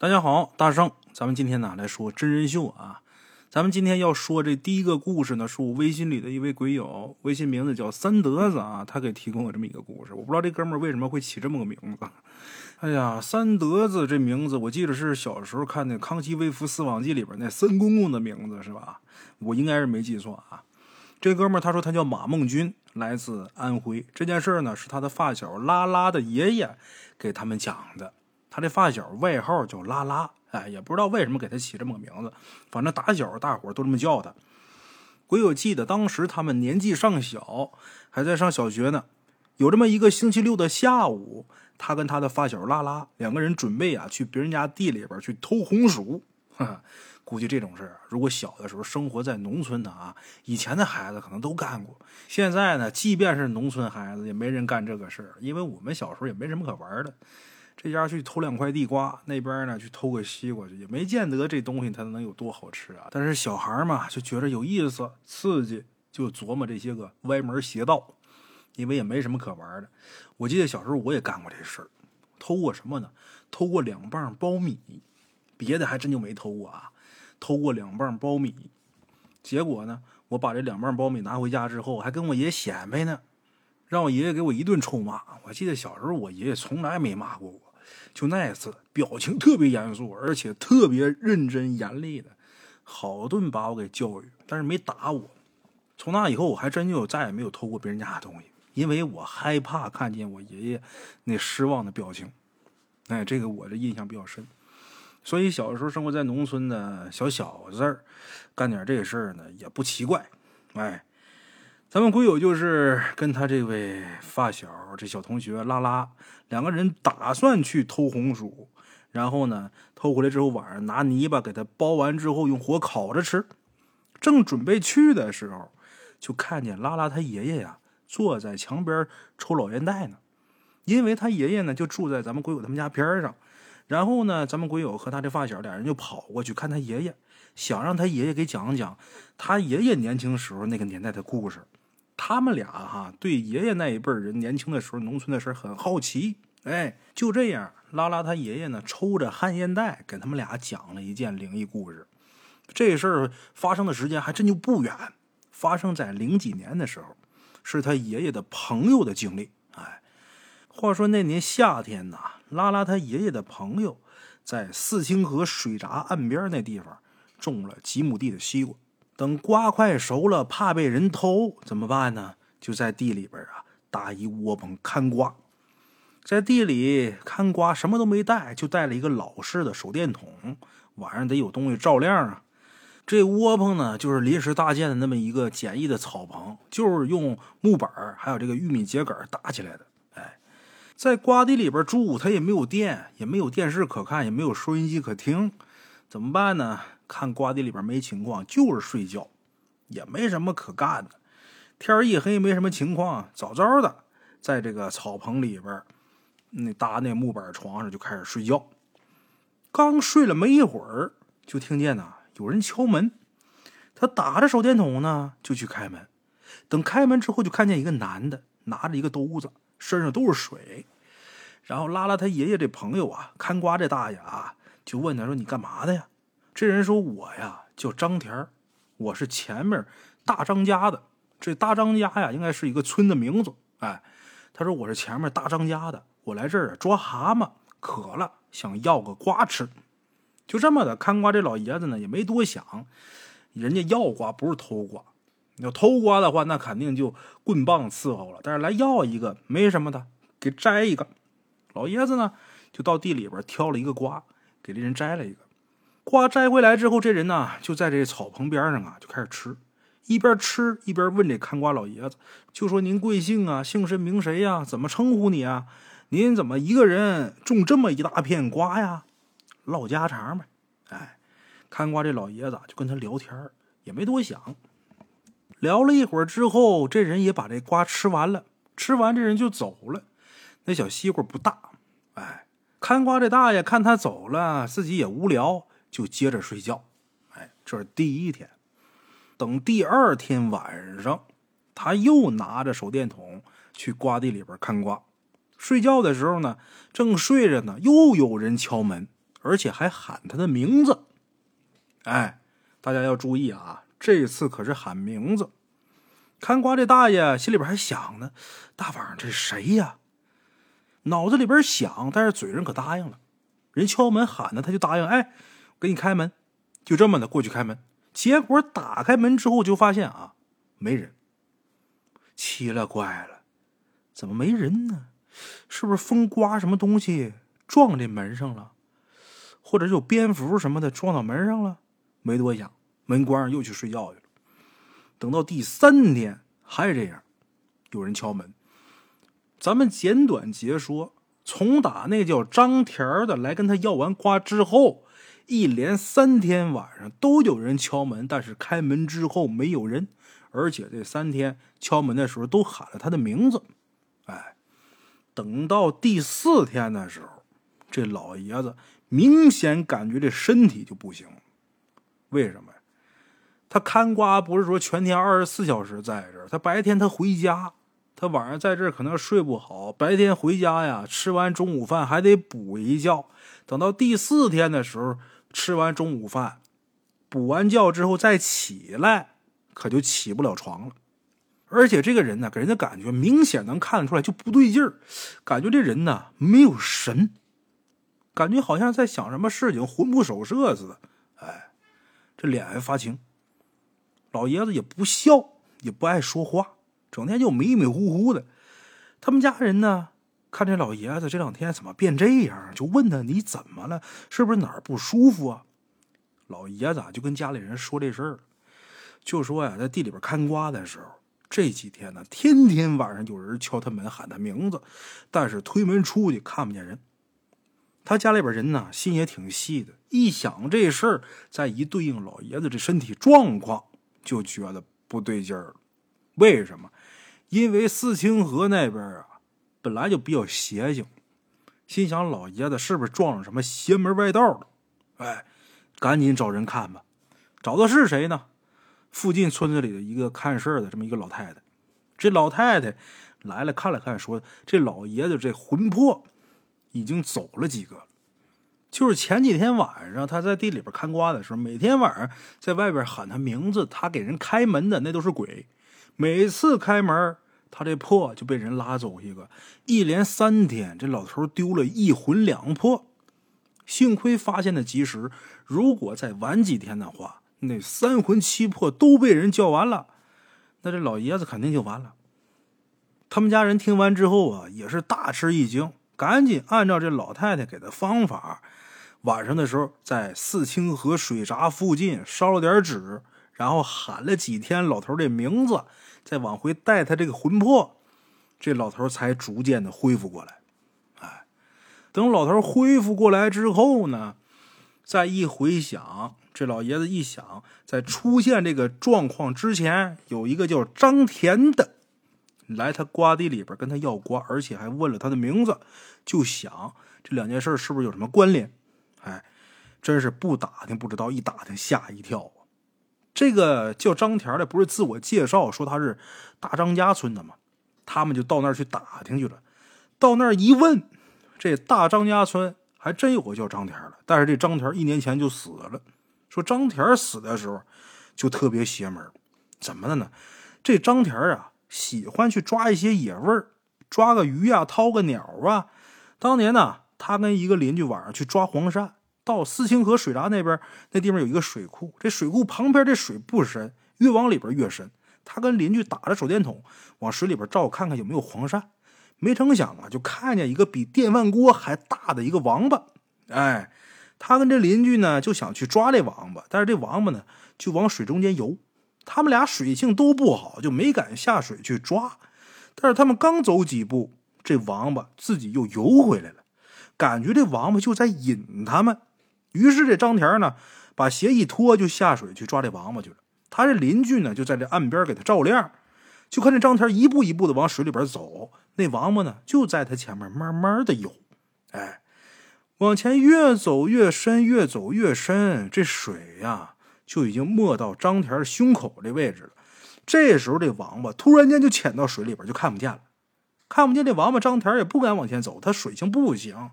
大家好，大圣，咱们今天呢来说真人秀啊。咱们今天要说这第一个故事呢，是我微信里的一位鬼友，微信名字叫三德子啊，他给提供了这么一个故事。我不知道这哥们儿为什么会起这么个名字。哎呀，三德子这名字，我记得是小时候看那《康熙微服私访记》里边那森公公的名字是吧？我应该是没记错啊。这哥们儿他说他叫马梦军，来自安徽。这件事呢是他的发小拉拉的爷爷给他们讲的。他这发小外号叫拉拉，哎，也不知道为什么给他起这么个名字，反正打小大伙都这么叫他。鬼友记得当时他们年纪尚小，还在上小学呢。有这么一个星期六的下午，他跟他的发小拉拉两个人准备啊去别人家地里边去偷红薯。估计这种事儿，如果小的时候生活在农村的啊，以前的孩子可能都干过。现在呢，即便是农村孩子，也没人干这个事儿，因为我们小时候也没什么可玩的。这家去偷两块地瓜，那边呢去偷个西瓜去，也没见得这东西它能有多好吃啊。但是小孩嘛就觉得有意思、刺激，就琢磨这些个歪门邪道，因为也没什么可玩的。我记得小时候我也干过这事儿，偷过什么呢？偷过两磅苞米，别的还真就没偷过啊。偷过两磅苞米，结果呢，我把这两磅苞米拿回家之后，还跟我爷显摆呢，让我爷爷给我一顿臭骂。我记得小时候我爷爷从来没骂过我。就那一次，表情特别严肃，而且特别认真严厉的，好顿把我给教育，但是没打我。从那以后，我还真就再也没有偷过别人家的东西，因为我害怕看见我爷爷那失望的表情。哎，这个我的印象比较深。所以小时候生活在农村的小小子儿，干点这事儿呢也不奇怪。哎。咱们鬼友就是跟他这位发小，这小同学拉拉两个人打算去偷红薯，然后呢偷回来之后晚上拿泥巴给它包完之后用火烤着吃。正准备去的时候，就看见拉拉他爷爷呀坐在墙边抽老烟袋呢，因为他爷爷呢就住在咱们鬼友他们家边上。然后呢，咱们鬼友和他的发小俩人就跑过去看他爷爷，想让他爷爷给讲讲他爷爷年轻时候那个年代的故事。他们俩哈对爷爷那一辈人年轻的时候农村的事很好奇，哎，就这样，拉拉他爷爷呢抽着旱烟袋给他们俩讲了一件灵异故事。这事儿发生的时间还真就不远，发生在零几年的时候，是他爷爷的朋友的经历。哎，话说那年夏天呐，拉拉他爷爷的朋友在四清河水闸岸边那地方种了几亩地的西瓜。等瓜快熟了，怕被人偷，怎么办呢？就在地里边啊搭一窝棚看瓜。在地里看瓜，什么都没带，就带了一个老式的手电筒，晚上得有东西照亮啊。这窝棚呢，就是临时搭建的那么一个简易的草棚，就是用木板还有这个玉米秸秆搭起来的。哎，在瓜地里边住，他也没有电，也没有电视可看，也没有收音机可听，怎么办呢？看瓜地里边没情况，就是睡觉，也没什么可干的。天一黑，没什么情况，早早的在这个草棚里边，那搭那木板床上就开始睡觉。刚睡了没一会儿，就听见呐有人敲门。他打着手电筒呢，就去开门。等开门之后，就看见一个男的拿着一个兜子，身上都是水，然后拉拉他爷爷这朋友啊，看瓜这大爷啊，就问他说：“你干嘛的呀？”这人说：“我呀叫张田我是前面大张家的。这大张家呀，应该是一个村的名字。哎，他说我是前面大张家的，我来这儿抓蛤蟆，渴了，想要个瓜吃。就这么的，看瓜这老爷子呢也没多想，人家要瓜不是偷瓜，要偷瓜的话，那肯定就棍棒伺候了。但是来要一个没什么的，给摘一个。老爷子呢就到地里边挑了一个瓜，给这人摘了一个。”瓜摘回来之后，这人呢就在这草棚边上啊，就开始吃，一边吃一边问这看瓜老爷子，就说：“您贵姓啊？姓甚名谁呀？怎么称呼你啊？您怎么一个人种这么一大片瓜呀？”唠家常呗。哎，看瓜这老爷子就跟他聊天，也没多想。聊了一会儿之后，这人也把这瓜吃完了。吃完，这人就走了。那小西瓜不大，哎，看瓜这大爷看他走了，自己也无聊。就接着睡觉，哎，这是第一天。等第二天晚上，他又拿着手电筒去瓜地里边看瓜。睡觉的时候呢，正睡着呢，又有人敲门。而且还喊他的名字。哎，大家要注意啊，这次可是喊名字。看瓜这大爷心里边还想呢，大晚上这谁呀？脑子里边想，但是嘴上可答应了。人敲门喊呢，他就答应。哎，给你开门，就这么的过去开门。结果打开门之后，就发现啊，没人。奇了怪了，怎么没人呢？是不是风刮什么东西撞这门上了，或者有蝙蝠什么的撞到门上了？没多想，门关上又去睡觉去了。等到第三天还是这样，有人敲门。咱们简短截说，从打那叫张田的来跟他要完瓜之后，一连三天晚上都有人敲门，但是开门之后没有人，而且这三天敲门的时候都喊了他的名字。哎，等到第四天的时候，这老爷子明显感觉这身体就不行。为什么呀？他看瓜不是说全天二十四小时在这儿，他白天他回家，他晚上在这儿可能睡不好，白天回家呀，吃完中午饭还得补一觉，等到第四天的时候，吃完中午饭，补完觉之后再起来，可就起不了床了。而且这个人呢，给人的感觉明显能看得出来就不对劲儿，感觉这人呢没有神，感觉好像在想什么事情，魂不守舍似的。哎，这脸还发青。老爷子也不笑，也不爱说话，整天就迷迷糊糊的。他们家人呢，看这老爷子这两天怎么变这样，就问他你怎么了？是不是哪儿不舒服啊？老爷子就跟家里人说这事儿，就说呀，在地里边看瓜的时候，这几天呢，天天晚上有人敲他门喊他名字，但是推门出去看不见人。他家里边人呢，心也挺细的，一想这事儿，再一对应老爷子这身体状况。就觉得不对劲儿，为什么？因为四清河那边啊，本来就比较邪性，心想老爷子是不是撞上什么邪门歪道了？哎，赶紧找人看吧。找的是谁呢？附近村子里的一个看事的这么一个老太太。这老太太来了，看了看，说：“这老爷子这魂魄已经走了几个。”就是前几天晚上，他在地里边看瓜的时候，每天晚上在外边喊他名字，他给人开门的那都是鬼。每次开门，他这魄就被人拉走一个。一连三天，这老头丢了一魂两魄。幸亏发现的及时，如果再晚几天的话，那三魂七魄都被人叫完了，那这老爷子肯定就完了。他们家人听完之后啊，也是大吃一惊，赶紧按照这老太太给的方法。晚上的时候，在四清河水闸附近烧了点纸，然后喊了几天老头这名字，再往回带他这个魂魄，这老头才逐渐的恢复过来。哎，等老头恢复过来之后呢，再一回想，这老爷子一想，在出现这个状况之前，有一个叫张田的来他瓜地里边跟他要瓜，而且还问了他的名字，就想这两件事是不是有什么关联？哎，真是不打听不知道，一打听吓一跳！这个叫张田的，不是自我介绍说他是大张家村的吗？他们就到那儿去打听去了。到那儿一问，这大张家村还真有个叫张田的，但是这张田一年前就死了。说张田死的时候就特别邪门，怎么的呢？这张田啊，喜欢去抓一些野味儿，抓个鱼啊，掏个鸟啊。当年呢。他跟一个邻居晚上去抓黄鳝，到四清河水闸那边，那地方有一个水库，这水库旁边这水不深，越往里边越深。他跟邻居打着手电筒往水里边照，看看有没有黄鳝。没成想啊，就看见一个比电饭锅还大的一个王八。哎，他跟这邻居呢就想去抓这王八，但是这王八呢就往水中间游。他们俩水性都不好，就没敢下水去抓。但是他们刚走几步，这王八自己又游回来了。感觉这王八就在引他们，于是这张田呢，把鞋一脱就下水去抓这王八去了。他这邻居呢，就在这岸边给他照亮，就看这张田一步一步的往水里边走，那王八呢就在他前面慢慢的游，哎，往前越走越深，越走越深，这水呀就已经没到张田胸口这位置了。这时候这王八突然间就潜到水里边，就看不见了，看不见这王八，张田也不敢往前走，他水性不行。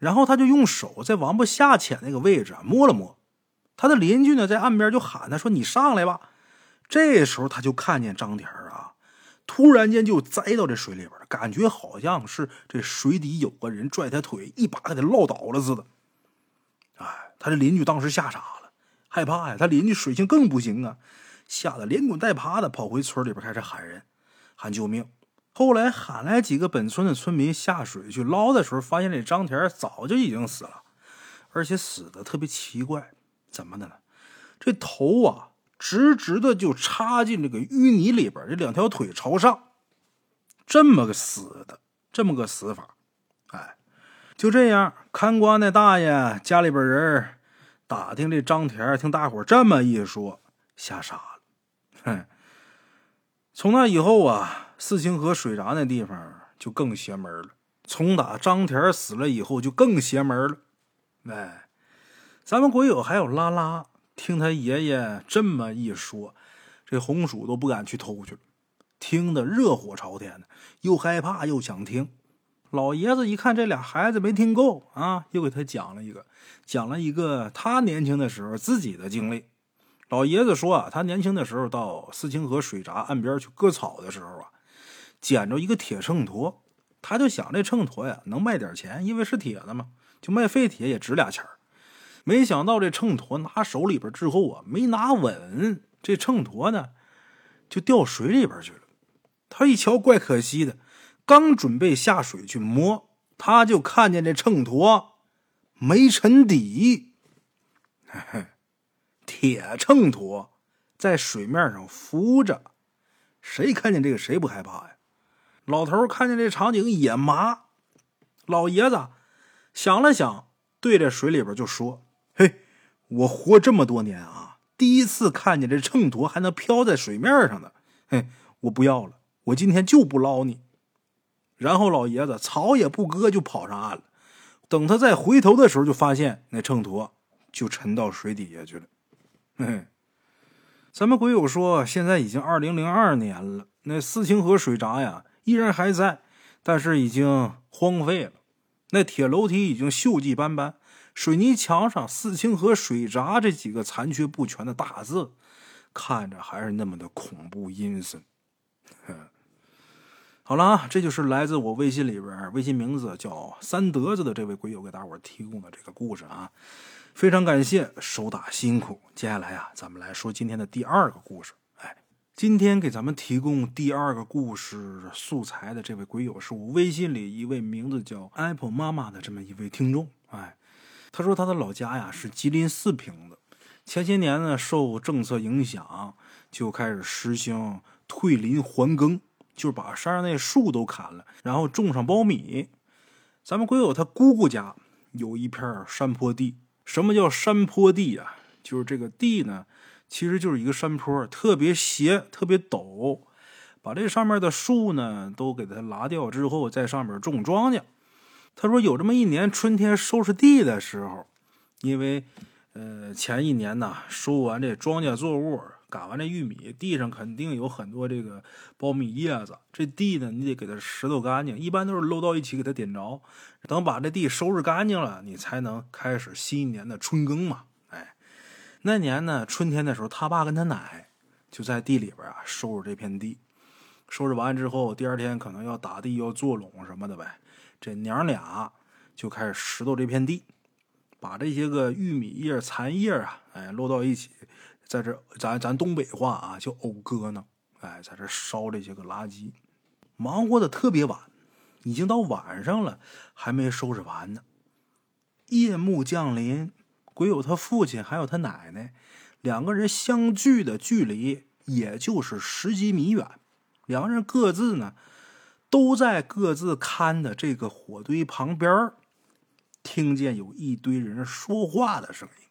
然后他就用手在王八下潜那个位置啊摸了摸。他的邻居呢在岸边就喊他说：“你上来吧。”这时候他就看见张田啊，突然间就栽到这水里边，感觉好像是这水底有个人拽他腿，一把给他落倒了似的。哎，他的邻居当时吓傻了，害怕呀。他邻居水性更不行啊，吓得连滚带爬的跑回村里边开始喊人，喊救命。后来喊来几个本村的村民下水去捞的时候，发现这张田早就已经死了，而且死的特别奇怪。怎么的呢？这头啊，直直的就插进这个淤泥里边，这两条腿朝上，这么个死的，这么个死法。哎，就这样，看瓜那大爷家里边人打听这张田，听大伙这么一说，吓傻了。哼，从那以后啊，四清河水闸那地方就更邪门了。从打张田死了以后，就更邪门了。哎。咱们鬼友还有拉拉，听他爷爷这么一说，这红薯都不敢去偷去了，听得热火朝天的，又害怕又想听。老爷子一看这俩孩子没听够啊，又给他讲了一个，讲了一个他年轻的时候自己的经历。老爷子说啊，他年轻的时候到四清河水闸岸边去割草的时候啊，捡着一个铁秤砣，他就想这秤砣呀能卖点钱，因为是铁的嘛，就卖废铁也值俩钱。没想到这秤砣拿手里边之后啊，没拿稳，这秤砣呢就掉水里边去了。他一瞧，怪可惜的，刚准备下水去摸，他就看见这秤砣没沉底，铁秤砣在水面上浮着。谁看见这个谁不害怕呀？老头看见这场景也麻。老爷子想了想，对着水里边就说。嘿，我活这么多年啊，第一次看见这秤砣还能漂在水面上的。嘿，我不要了，我今天就不捞你。然后老爷子草也不割就跑上岸了。等他再回头的时候，就发现那秤砣就沉到水底下去了。嘿，咱们鬼友说，现在已经二零零二年了，那四清河水闸呀依然还在，但是已经荒废了。那铁楼梯已经锈迹斑斑。水泥墙上“四清河水闸”这几个残缺不全的大字，看着还是那么的恐怖阴森。好了啊，这就是来自我微信里边，微信名字叫三德子的这位鬼友给大伙提供的这个故事啊，非常感谢，手打辛苦。接下来啊，咱们来说今天的第二个故事。今天给咱们提供第二个故事素材的这位鬼友，是我微信里一位名字叫 Apple 妈妈的这么一位听众。哎。他说他的老家呀是吉林四平的，前些年呢受政策影响，就开始实行退林还耕，就是把山上那树都砍了，然后种上苞米。咱们鬼友他姑姑家有一片山坡地，什么叫山坡地啊？就是这个地呢，其实就是一个山坡，特别斜，特别陡，把这上面的树呢都给它拉掉之后，在上面种庄稼。他说：“有这么一年春天收拾地的时候，因为，呃，前一年呢收完这庄稼作物，赶完这玉米，地上肯定有很多这个苞米叶子。这地呢，你得给它拾掇干净，一般都是搂到一起给它点着。等把这地收拾干净了，你才能开始新一年的春耕嘛。那年呢春天的时候，他爸跟他奶就在地里边啊收拾这片地。收拾完之后，第二天可能要打地，要做垄什么的呗。”这娘俩就开始拾掇这片地，把这些个玉米叶残叶啊，哎，摞到一起，在这咱咱东北话啊叫讴歌呢，哎，在这烧这些个垃圾，忙活的特别晚，已经到晚上了，还没收拾完呢。夜幕降临，鬼友他父亲还有他奶奶两个人相距的距离也就是十几米远，两个人各自呢。都在各自看的这个火堆旁边，听见有一堆人说话的声音。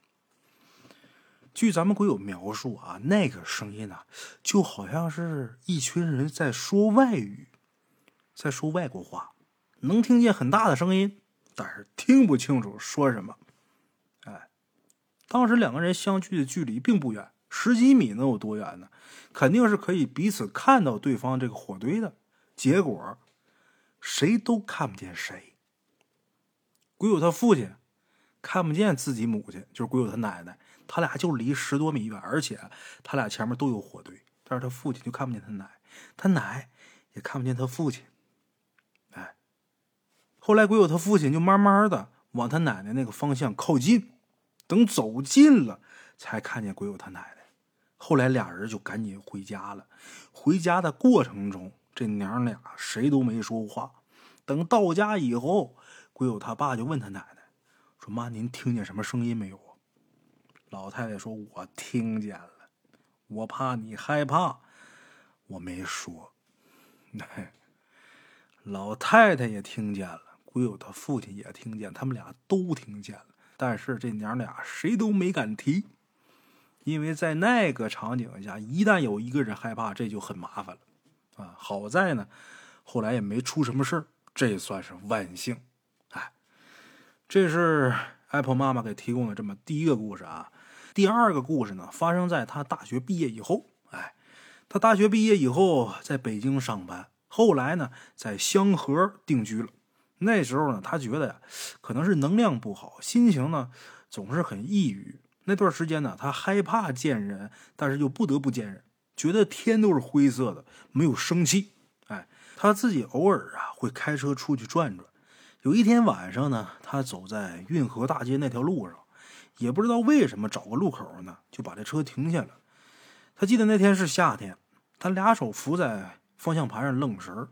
据咱们鬼友描述啊，那个声音呢，就好像是一群人在说外语，在说外国话，能听见很大的声音，但是听不清楚说什么。当时两个人相距的距离并不远，十几米能有多远呢？肯定是可以彼此看到对方这个火堆的。结果，谁都看不见谁。鬼友他父亲看不见自己母亲，就是鬼友他奶奶，他俩就离十多米远，而且他俩前面都有火堆，但是他父亲就看不见他奶，他奶也看不见他父亲。哎，后来鬼友他父亲就慢慢的往他奶奶那个方向靠近，等走近了，才看见鬼友他奶奶。后来俩人就赶紧回家了。回家的过程中，这娘俩谁都没说话。等到家以后，鬼友他爸就问他奶奶说：“妈，您听见什么声音没有？”老太太说：“我听见了，我怕你害怕，我没说。”老太太也听见了，鬼友他父亲也听见，他们俩都听见了，但是这娘俩谁都没敢提。因为在那个场景下，一旦有一个人害怕，这就很麻烦了，啊！好在呢，后来也没出什么事儿，这算是万幸。哎，这是 Apple 妈妈给提供的这么第一个故事啊。第二个故事呢，发生在他大学毕业以后。哎，他大学毕业以后在北京上班，后来呢在香河定居了。那时候呢，他觉得呀，可能是能量不好，心情呢总是很抑郁。那段时间呢，他害怕见人，但是又不得不见人，觉得天都是灰色的，没有生气。哎，他自己偶尔啊会开车出去转转。有一天晚上呢，他走在运河大街那条路上，也不知道为什么找个路口呢，就把这车停下了。他记得那天是夏天，他俩手扶在方向盘上愣神儿，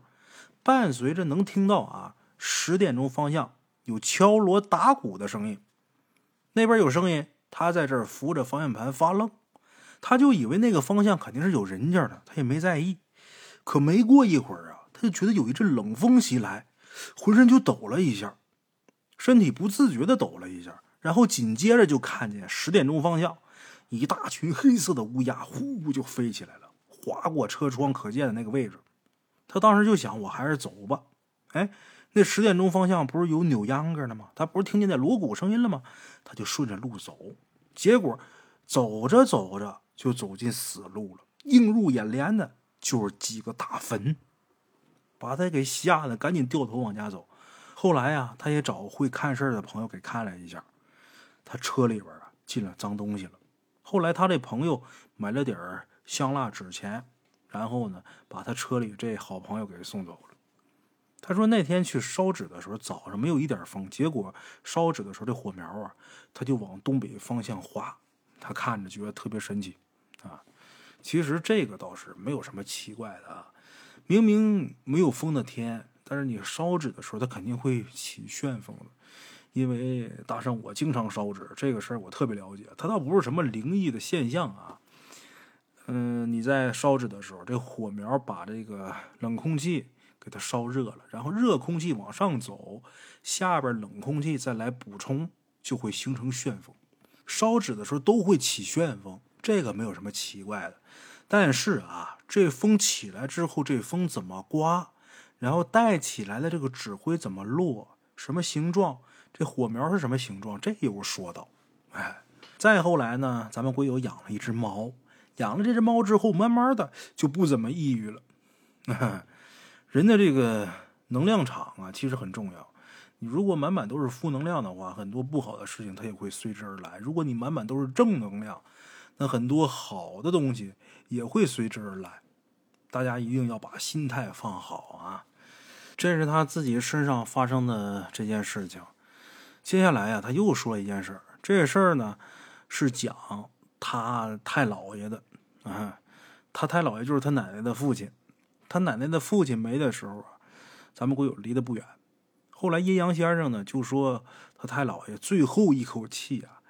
伴随着能听到啊十点钟方向有敲锣打鼓的声音，那边有声音。他在这儿扶着方向盘发愣，他就以为那个方向肯定是有人家的，他也没在意。可没过一会儿啊，他就觉得有一阵冷风袭来，浑身就抖了一下，身体不自觉的抖了一下，然后紧接着就看见十点钟方向，一大群黑色的乌鸦呼呼就飞起来了，划过车窗可见的那个位置。他当时就想，我还是走吧。哎。那十点钟方向不是有扭秧歌的吗？他不是听见那锣鼓声音了吗？他就顺着路走，结果走着走着就走进死路了。映入眼帘的就是几个大坟，把他给吓得赶紧掉头往家走。后来啊，他也找会看事的朋友给看了一下，他车里边啊进了脏东西了。后来他这朋友买了点香蜡纸钱，然后呢把他车里这好朋友给送走。他说那天去烧纸的时候，早上没有一点风，结果烧纸的时候这火苗啊，他就往东北方向滑，他看着觉得特别神奇，啊，其实这个倒是没有什么奇怪的啊，明明没有风的天，但是你烧纸的时候，它肯定会起旋风的，因为大圣我经常烧纸，这个事儿我特别了解，它倒不是什么灵异的现象啊，嗯，你在烧纸的时候，这火苗把这个冷空气。给它烧热了，然后热空气往上走，下边冷空气再来补充，就会形成旋风。烧纸的时候都会起旋风，这个没有什么奇怪的。但是啊，这风起来之后，这风怎么刮，然后带起来的这个纸灰怎么落，什么形状，这火苗是什么形状，这有说道。哎，再后来呢，咱们鬼友养了一只猫，养了这只猫之后，慢慢的就不怎么抑郁了。人的这个能量场啊，其实很重要。你如果满满都是负能量的话，很多不好的事情它也会随之而来。如果你满满都是正能量，那很多好的东西也会随之而来。大家一定要把心态放好啊！这是他自己身上发生的这件事情。接下来啊，他又说了一件事儿。这事儿呢，是讲他太姥爷的啊。他太姥爷就是他奶奶的父亲。他奶奶的父亲没的时候啊，咱们鬼友离得不远。后来阴阳先生呢就说他太姥爷最后一口气啊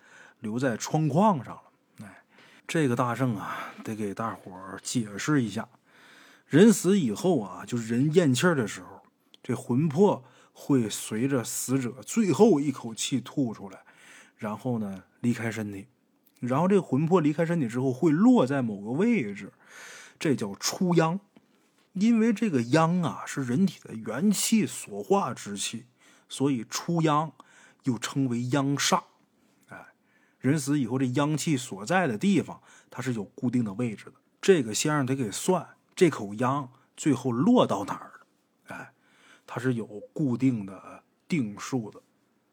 留在窗框上了。哎，这个大圣啊得给大伙儿解释一下：人死以后啊，就是人咽气儿的时候，这魂魄会随着死者最后一口气吐出来，然后呢离开身体。然后这魂魄离开身体之后会落在某个位置，这叫出殃。因为这个阳啊是人体的元气所化之气，所以出阳又称为阳煞。哎，人死以后这阳气所在的地方，它是有固定的位置的。这个先生得给算，这口阳最后落到哪儿了？哎，它是有固定的定数的。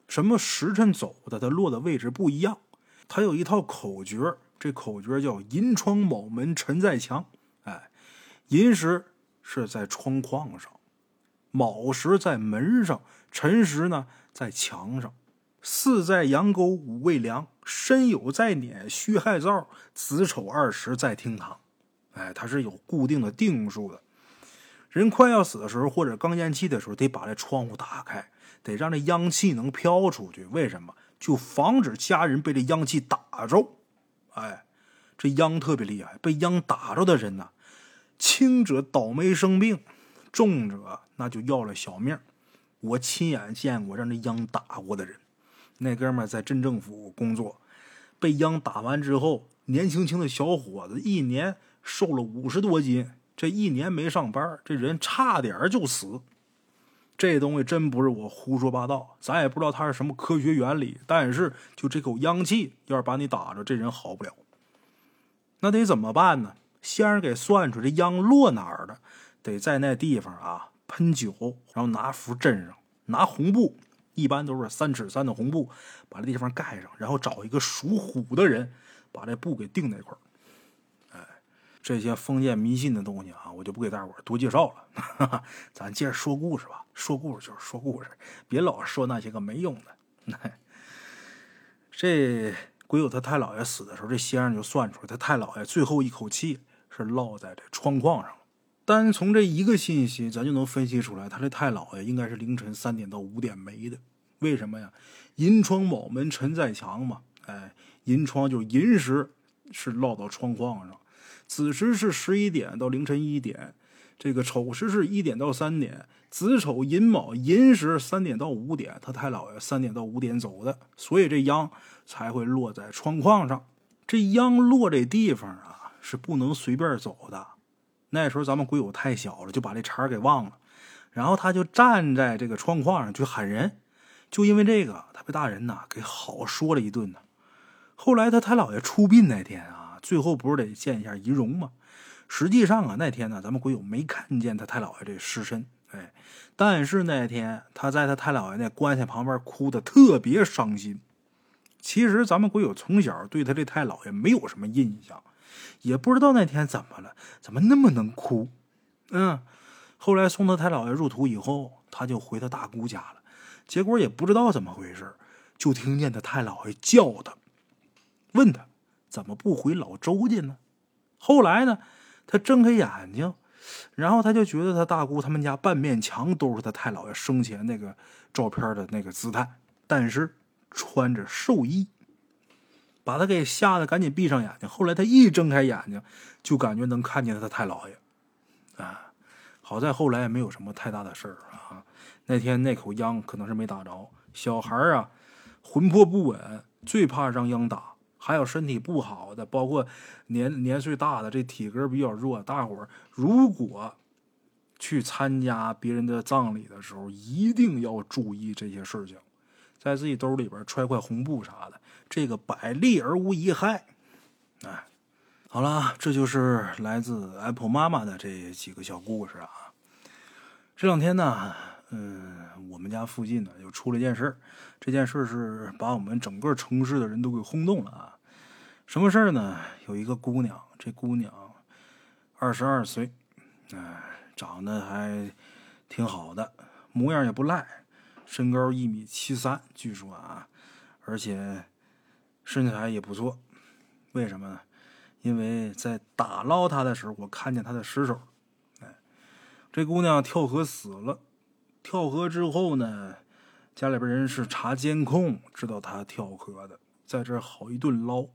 什么时辰走的，它落的位置不一样。它有一套口诀，这口诀叫“银窗卯门辰在墙”。哎，寅时是在窗框上，卯时在门上，辰时呢在墙上。巳在阳沟，午未梁，申酉在撵，戌亥灶，子丑二十在厅堂。哎，它是有固定的定数的。人快要死的时候，或者刚咽气的时候，得把这窗户打开，得让这阳气能飘出去。为什么？就防止家人被这阳气打着。哎，这阳特别厉害，被阳打着的人呢，轻者倒霉生病，重者那就要了小命。我亲眼见过让这秧打过的人。那哥们在镇政府工作，被秧打完之后，年轻轻的小伙子一年瘦了五十多斤，这一年没上班，这人差点就死。这东西真不是我胡说八道，咱也不知道它是什么科学原理，但是就这口秧气，要是把你打着，这人好不了。那得怎么办呢？先生给算出这秧落哪儿了，得在那地方啊喷酒，然后拿符镇上，拿红布。一般都是三尺三的红布，把这地方盖上，然后找一个属虎的人，把这布给钉那块儿。哎，这些封建迷信的东西啊，我就不给大伙儿多介绍了。咱接着说故事吧，说故事就是说故事，别老说那些个没用的。这鬼友他太姥爷死的时候，这先生就算出来，他太姥爷最后一口气是落在这窗框上了。单从这一个信息，咱就能分析出来，他这太姥爷应该是凌晨三点到五点没的。为什么呀？银窗卯门辰在墙嘛。哎，银窗就是寅时是落到窗框上，子时是十一点到凌晨一点，这个丑时是一点到三点，子丑寅卯寅时三点到五点，他太姥爷三点到五点走的，所以这秧才会落在窗框上。这秧落这地方啊，是不能随便走的。那时候咱们鬼友太小了，就把这茬给忘了。然后他就站在这个窗框上去喊人，就因为这个，他被大人呐给好说了一顿呢。后来他太姥爷出殡那天啊，最后不是得见一下遗容吗？实际上啊，那天呢，咱们鬼友没看见他太姥爷这尸身，哎，但是那天他在他太姥爷那棺材旁边哭的特别伤心。其实咱们鬼友从小对他这太姥爷没有什么印象。也不知道那天怎么了，怎么那么能哭？嗯，后来送他太姥爷入土以后，他就回他大姑家了。结果也不知道怎么回事，就听见他太姥爷叫他，问他怎么不回老周家呢？后来呢，他睁开眼睛，然后他就觉得他大姑他们家半面墙都是他太姥爷生前那个照片的那个姿态，但是穿着寿衣。把他给吓得赶紧闭上眼睛。后来他一睁开眼睛，就感觉能看见他太姥爷，啊，好在后来也没有什么太大的事儿啊。那天那口秧可能是没打着。小孩啊，魂魄不稳，最怕让秧打。还有身体不好的，包括年年岁大的，这体格比较弱。大伙儿如果去参加别人的葬礼的时候，一定要注意这些事情，在自己兜里边揣块红布啥的。这个百利而无一害，哎，好了，这就是来自 Apple 妈妈的这几个小故事啊。这两天呢，嗯，我们家附近呢又出了一件事儿这件事儿是把我们整个城市的人都给轰动了啊。什么事儿呢？有一个姑娘，这姑娘二十二岁，哎，长得还挺好的，模样也不赖，身高一米七三，据说啊，而且。身材也不错，为什么呢？因为在打捞她的时候，我看见她的尸首。哎，这姑娘跳河死了。跳河之后呢，家里边人是查监控，知道她跳河的，在这好一顿捞。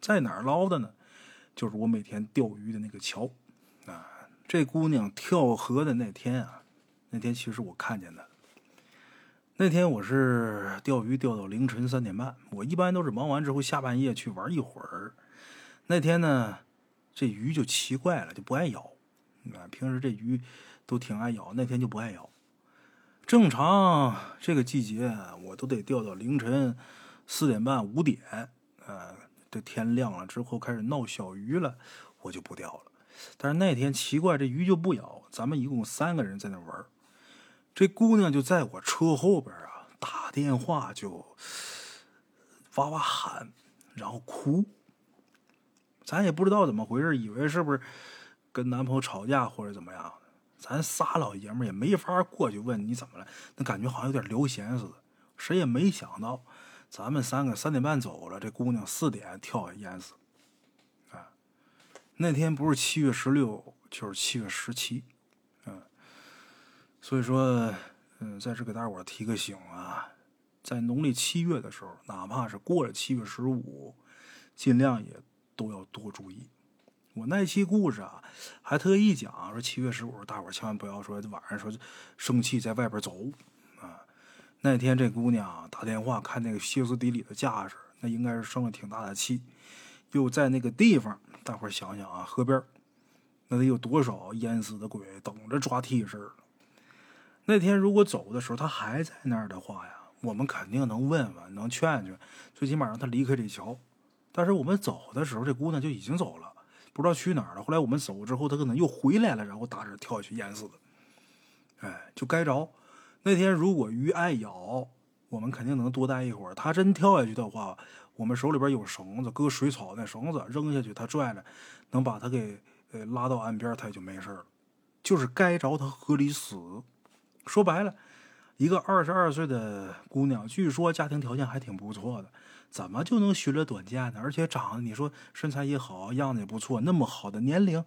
在哪儿捞的呢？就是我每天钓鱼的那个桥。啊，这姑娘跳河的那天啊，那天其实我看见的。那天我是钓鱼钓到凌晨三点半，我一般都是忙完之后下半夜去玩一会儿。那天呢，这鱼就奇怪了，就不爱咬。啊，平时这鱼都挺爱咬，那天就不爱咬。正常这个季节我都得钓到凌晨四点半五点，呃，这天亮了之后开始闹小鱼了，我就不钓了。但是那天奇怪，这鱼就不咬。咱们一共三个人在那玩。这姑娘就在我车后边啊，打电话就哇哇喊，然后哭。咱也不知道怎么回事，以为是不是跟男朋友吵架或者怎么样。咱仨老爷们也没法过去问你怎么了，那感觉好像有点流涎似的。谁也没想到，咱们三个三点半走了，这姑娘四点跳下淹死。啊，那天不是七月十六，就是七月十七。所以说，嗯，在这给大伙提个醒啊，在农历七月的时候，哪怕是过了七月十五，尽量也都要多注意。我那期故事啊，还特意讲说七月十五，大伙千万不要说晚上说生气在外边走啊。那天这姑娘打电话看那个歇斯底里的架势，那应该是生了挺大的气，又在那个地方，大伙想想啊，河边那得有多少淹死的鬼等着抓替身那天如果走的时候他还在那儿的话呀，我们肯定能问问，能劝劝，最起码让他离开这桥。但是我们走的时候，这姑娘就已经走了。不知道去哪儿了。后来我们走之后，他可能又回来了，然后打这跳下去淹死的。哎，就该着。那天如果鱼爱咬，我们肯定能多待一会儿。他真跳下去的话，我们手里边有绳子，搁水草那绳子扔下去，他拽着能把他给呃拉到岸边，他也就没事了。就是该着他河里死。说白了，一个二十二岁的姑娘，据说家庭条件还挺不错的。怎么就能寻了短见呢？而且长得你说身材也好，样子也不错，那么好的年龄，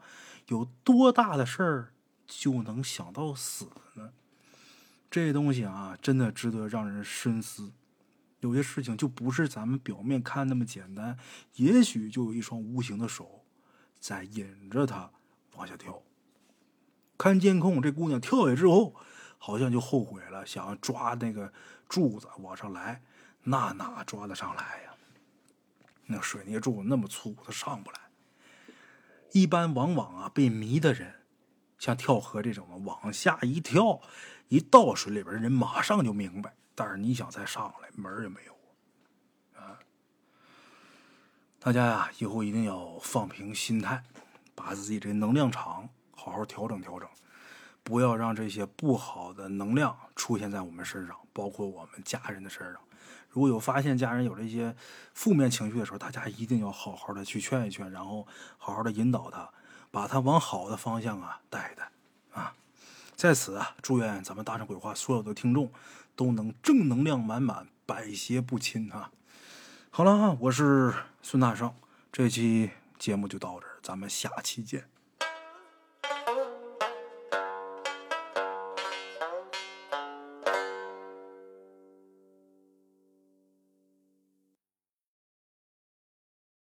有多大的事儿就能想到死呢？这东西啊，真的值得让人深思。有些事情就不是咱们表面看那么简单，也许就有一双无形的手在引着他往下跳。看监控，这姑娘跳下之后，好像就后悔了，想抓那个柱子往上来。那哪抓得上来呀？那水泥柱那么粗，它上不来。一般往往啊，被迷的人，像跳河这种的，往下一跳，一到水里边，人马上就明白。但是你想再上来，门也没有啊！大家呀，以后一定要放平心态，把自己这能量场好好调整调整，不要让这些不好的能量出现在我们身上，包括我们家人的身上。如果有发现家人有这些负面情绪的时候，大家一定要好好的去劝一劝，然后好好的引导他，把他往好的方向啊带一带啊。在此啊，祝愿咱们大圣鬼话所有的听众都能正能量满满，百邪不侵啊！好了啊，我是孙大圣，这期节目就到这儿，咱们下期见。